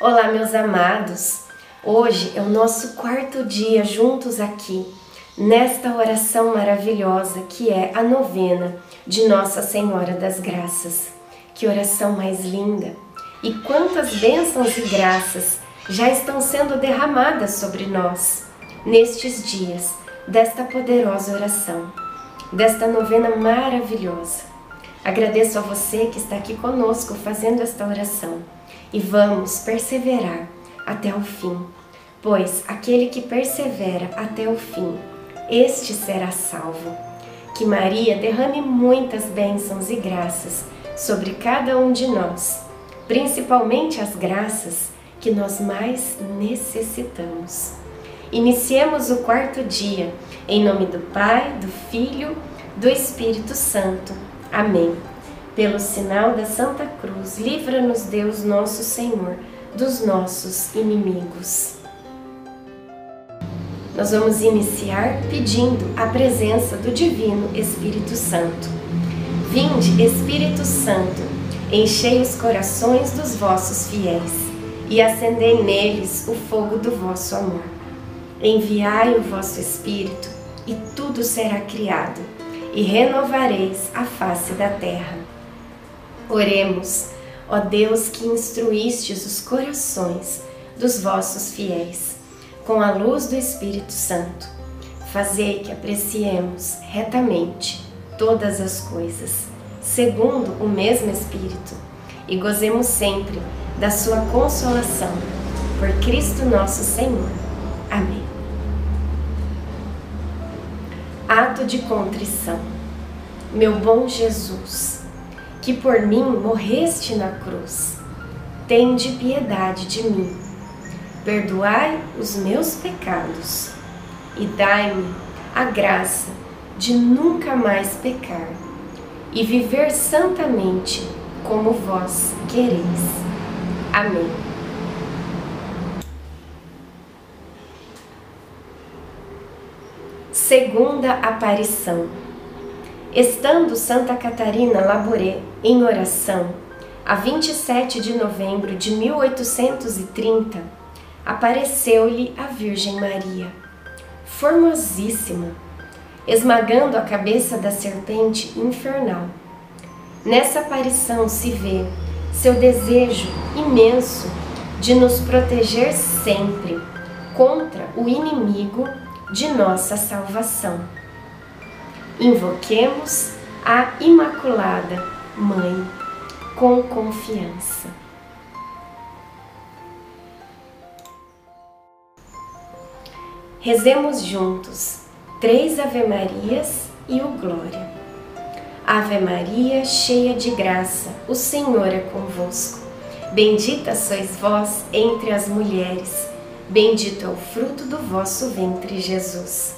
Olá, meus amados. Hoje é o nosso quarto dia juntos aqui, nesta oração maravilhosa que é a novena de Nossa Senhora das Graças. Que oração mais linda! E quantas bênçãos e graças já estão sendo derramadas sobre nós nestes dias desta poderosa oração, desta novena maravilhosa. Agradeço a você que está aqui conosco fazendo esta oração e vamos perseverar até o fim, pois aquele que persevera até o fim, este será salvo. Que Maria derrame muitas bênçãos e graças sobre cada um de nós, principalmente as graças que nós mais necessitamos. Iniciemos o quarto dia, em nome do Pai, do Filho, do Espírito Santo. Amém. Pelo sinal da Santa Cruz, livra-nos Deus nosso Senhor dos nossos inimigos. Nós vamos iniciar pedindo a presença do Divino Espírito Santo. Vinde, Espírito Santo, enchei os corações dos vossos fiéis e acendei neles o fogo do vosso amor. Enviai o vosso Espírito e tudo será criado, e renovareis a face da terra. Oremos, ó Deus que instruístes os corações dos vossos fiéis com a luz do Espírito Santo. Fazei que apreciemos retamente todas as coisas, segundo o mesmo Espírito, e gozemos sempre da sua consolação. Por Cristo nosso Senhor. Amém. Ato de contrição. Meu bom Jesus, que por mim morreste na cruz. Tende piedade de mim. Perdoai os meus pecados e dai-me a graça de nunca mais pecar e viver santamente como vós quereis. Amém. Segunda aparição. Estando Santa Catarina Labouré em oração, a 27 de novembro de 1830, apareceu-lhe a Virgem Maria, formosíssima, esmagando a cabeça da serpente infernal. Nessa aparição se vê seu desejo imenso de nos proteger sempre contra o inimigo de nossa salvação. Invoquemos a Imaculada Mãe com confiança. Rezemos juntos três Ave-Marias e o Glória. Ave Maria, cheia de graça, o Senhor é convosco. Bendita sois vós entre as mulheres, bendito é o fruto do vosso ventre, Jesus.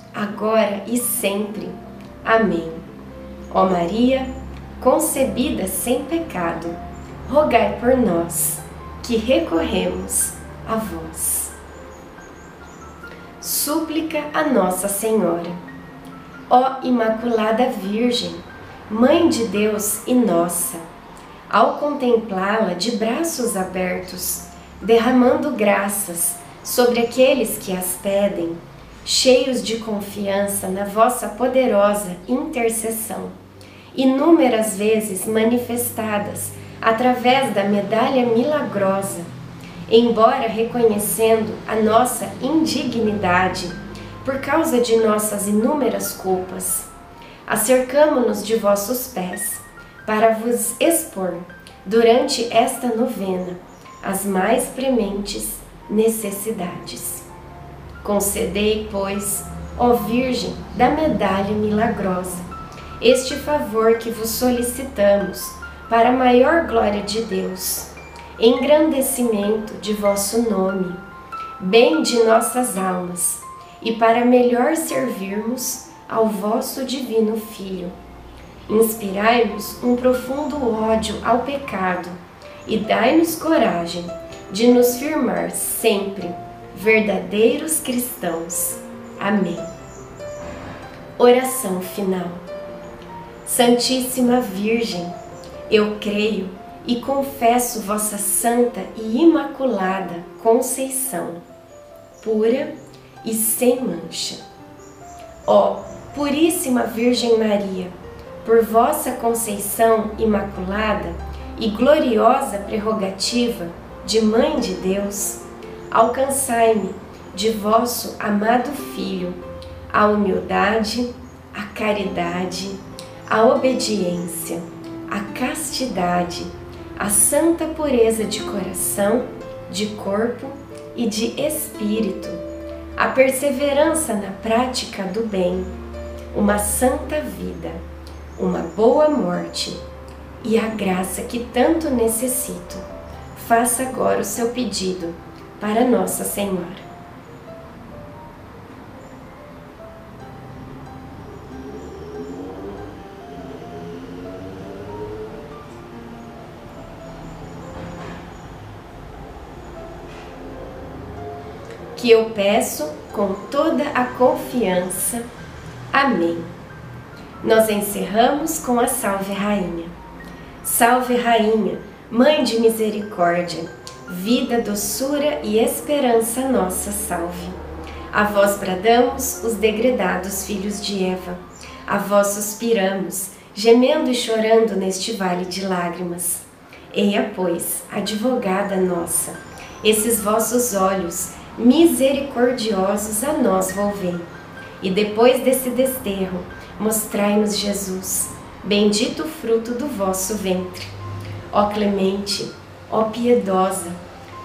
agora e sempre. Amém. Ó Maria, concebida sem pecado, rogai por nós, que recorremos a vós. Súplica a Nossa Senhora. Ó Imaculada Virgem, Mãe de Deus e nossa, ao contemplá-la de braços abertos, derramando graças sobre aqueles que as pedem, cheios de confiança na vossa poderosa intercessão, inúmeras vezes manifestadas através da medalha milagrosa, embora reconhecendo a nossa indignidade por causa de nossas inúmeras culpas, acercamo-nos de vossos pés para vos expor durante esta novena as mais prementes necessidades. Concedei, pois, ó Virgem da medalha milagrosa, este favor que vos solicitamos para a maior glória de Deus, engrandecimento de vosso nome, bem de nossas almas, e para melhor servirmos ao vosso divino Filho. Inspirai-nos um profundo ódio ao pecado e dai-nos coragem de nos firmar sempre verdadeiros cristãos. Amém. Oração final. Santíssima Virgem, eu creio e confesso vossa santa e imaculada Conceição, pura e sem mancha. Ó Puríssima Virgem Maria, por vossa Conceição imaculada e gloriosa prerrogativa de Mãe de Deus, alcançai-me de vosso amado Filho a humildade, a caridade, a obediência, a castidade, a santa pureza de coração, de corpo e de espírito, a perseverança na prática do bem, uma santa vida, uma boa morte e a graça que tanto necessito. Faça agora o seu pedido para Nossa Senhora. Que eu peço com toda a confiança. Amém. Nós encerramos com a Salve Rainha. Salve Rainha, Mãe de Misericórdia vida, doçura e esperança nossa salve. A vós bradamos, os degredados filhos de Eva, a vós suspiramos, gemendo e chorando neste vale de lágrimas. Eia, pois, advogada nossa, esses vossos olhos misericordiosos a nós volvei. E depois desse desterro, mostrai-nos Jesus, bendito fruto do vosso ventre. Ó clemente, Ó piedosa,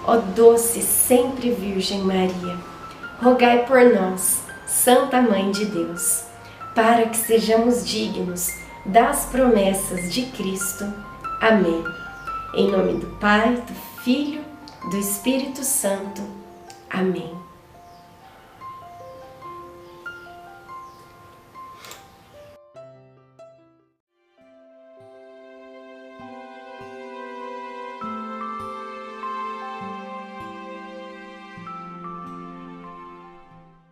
ó doce sempre Virgem Maria, rogai por nós, Santa Mãe de Deus, para que sejamos dignos das promessas de Cristo. Amém. Em nome do Pai, do Filho, do Espírito Santo. Amém.